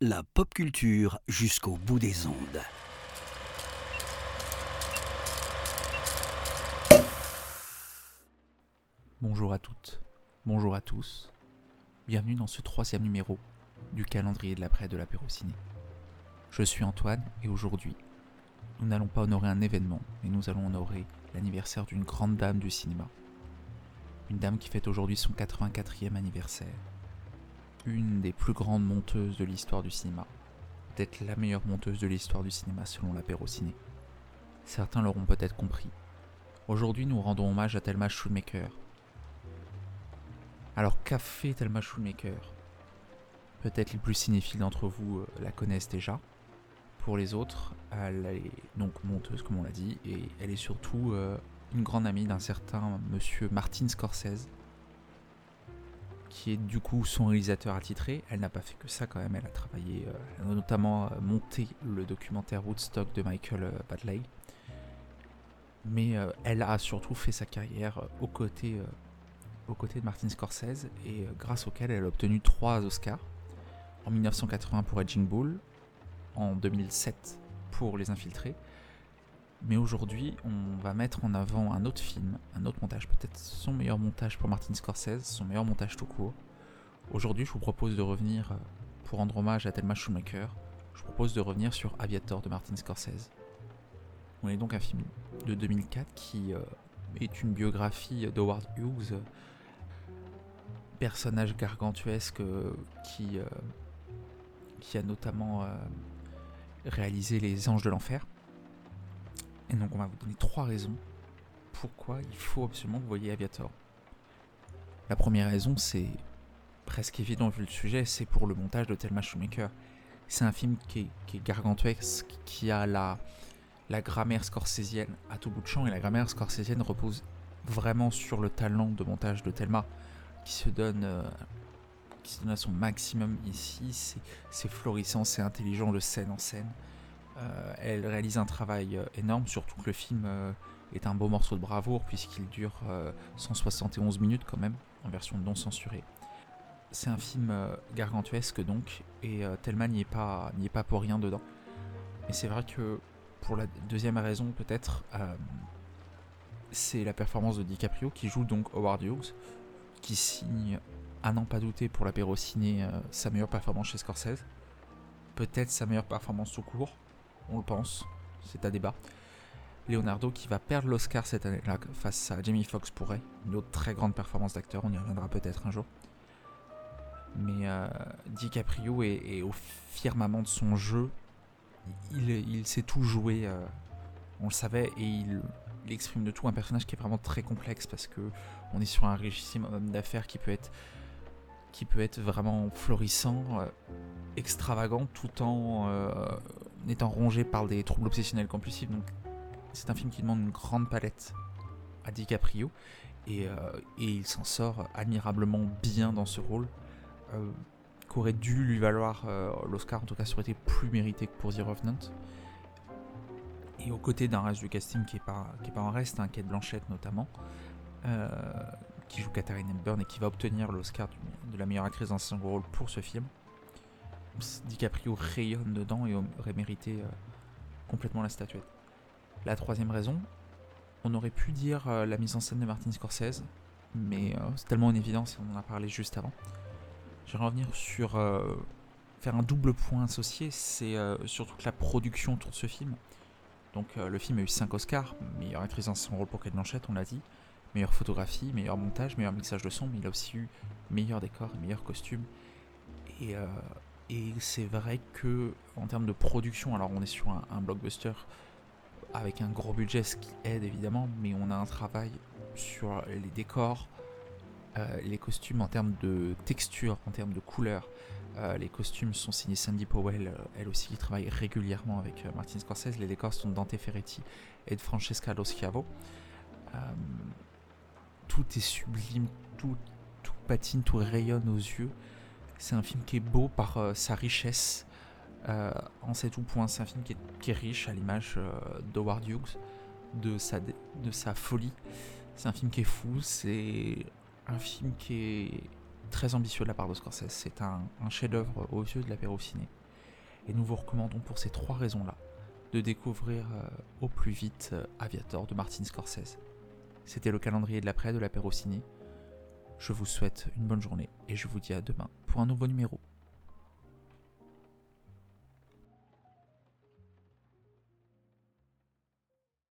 La pop culture jusqu'au bout des ondes. Bonjour à toutes, bonjour à tous. Bienvenue dans ce troisième numéro du calendrier de l'après de l'apéro ciné. Je suis Antoine et aujourd'hui, nous n'allons pas honorer un événement, mais nous allons honorer l'anniversaire d'une grande dame du cinéma. Une dame qui fête aujourd'hui son 84e anniversaire. Une des plus grandes monteuses de l'histoire du cinéma. Peut-être la meilleure monteuse de l'histoire du cinéma selon l'apéro ciné. Certains l'auront peut-être compris. Aujourd'hui, nous rendons hommage à Thelma Schoonmaker. Alors, qu'a fait Thelma Schoonmaker Peut-être les plus cinéphiles d'entre vous euh, la connaissent déjà. Pour les autres, elle est donc monteuse, comme on l'a dit, et elle est surtout euh, une grande amie d'un certain monsieur Martin Scorsese, qui est du coup son réalisateur attitré. Elle n'a pas fait que ça quand même, elle a travaillé, euh, elle a notamment euh, monté le documentaire Woodstock de Michael euh, Badley. Mais elle a surtout fait sa carrière aux côtés, aux côtés de Martin Scorsese et grâce auquel elle a obtenu trois Oscars. En 1980 pour Edging Bull, en 2007 pour Les Infiltrés. Mais aujourd'hui, on va mettre en avant un autre film, un autre montage, peut-être son meilleur montage pour Martin Scorsese, son meilleur montage tout court. Aujourd'hui, je vous propose de revenir, euh, pour rendre hommage à Thelma Schumacher, je vous propose de revenir sur Aviator de Martin Scorsese. On est donc un film de 2004 qui euh, est une biographie d'Howard Hughes, personnage gargantuesque euh, qui, a notamment réalisé Les Anges de l'Enfer. Et donc on va vous donner trois raisons pourquoi il faut absolument que vous voyez Aviator. La première raison, c'est presque évident vu le sujet, c'est pour le montage de Thelma Schumacher. C'est un film qui est, qui qui a la, grammaire scorsésienne à tout bout de champ, et la grammaire scorsésienne repose vraiment sur le talent de montage de Thelma, qui se donne, euh, qui se donne à son maximum ici. C'est florissant, c'est intelligent de scène en scène. Euh, elle réalise un travail euh, énorme, surtout que le film euh, est un beau morceau de bravoure puisqu'il dure euh, 171 minutes quand même, en version non censurée. C'est un film gargantuesque donc, et Thelma n'y est, pas- pour rien dedans. Et c'est vrai que pour la deuxième raison peut-être, c'est la performance de DiCaprio qui joue donc Howard Hughes, qui signe à n'en pas douter pour l'apéro ciné sa meilleure performance chez Scorsese. Peut-être sa meilleure performance tout court, on le pense, c'est à débat. Leonardo qui va perdre l'Oscar cette année-là face à Jamie Foxx pourrait, une autre très grande performance d'acteur, on y reviendra peut-être un jour. Mais euh, DiCaprio est, au firmament de son jeu, il, sait tout jouer, euh, on le savait, et il, il exprime de tout un personnage qui est vraiment très complexe parce que on est sur un richissime homme d'affaires qui peut être qui peut être vraiment florissant, euh, extravagant, tout en euh, étant rongé par des troubles obsessionnels compulsifs. Donc, c'est un film qui demande une grande palette à DiCaprio et, euh, et il s'en sort admirablement bien dans ce rôle, euh, qu'aurait dû lui valoir euh, l'Oscar. En tout cas, ça aurait été plus mérité que pour The Revenant. Et aux côtés d'un reste du casting qui est pas, qui est pas en reste, hein, Kate Blanchett notamment, qui joue Katharine Hepburn et qui va obtenir l'Oscar de la meilleure actrice dans un second rôle pour ce film. DiCaprio rayonne dedans et aurait mérité euh, complètement la statuette. La troisième raison, on aurait pu dire euh, la mise en scène de Martin Scorsese, mais euh, c'est tellement en évidence, on en a parlé juste avant. Je vais revenir sur faire un double point associé, c'est surtout que la production autour de ce film. Donc le film a eu 5 Oscars, meilleure actrice dans son rôle pour Kate Blanchett, on l'a dit, meilleure photographie, meilleur montage, meilleur mixage de son, mais il a aussi eu meilleur décor, meilleur costume. Et, et c'est vrai que en termes de production, alors on est sur un, blockbuster avec un gros budget, ce qui aide évidemment, mais on a un travail sur les décors, euh, les costumes en termes de texture, en termes de couleur. Euh, les costumes sont signés Sandy Powell, euh, elle aussi qui travaille régulièrement avec Martin Scorsese. Les décors sont de Dante Ferretti et de Francesca Lo Schiavo. Tout est sublime, tout patine, tout rayonne aux yeux. C'est un film qui est beau par euh, sa richesse euh, en ses tout points. C'est un film qui est, riche à l'image euh, d'Howard Hughes, de sa, de sa folie. C'est un film qui est fou, c'est un film qui est très ambitieux de la part de Scorsese. C'est un, chef-d'œuvre aux yeux de la ciné. Et nous vous recommandons pour ces trois raisons-là de découvrir au plus vite Aviator de Martin Scorsese. C'était le calendrier de l'après de l'apéro ciné. Je vous souhaite une bonne journée et je vous dis à demain pour un nouveau numéro.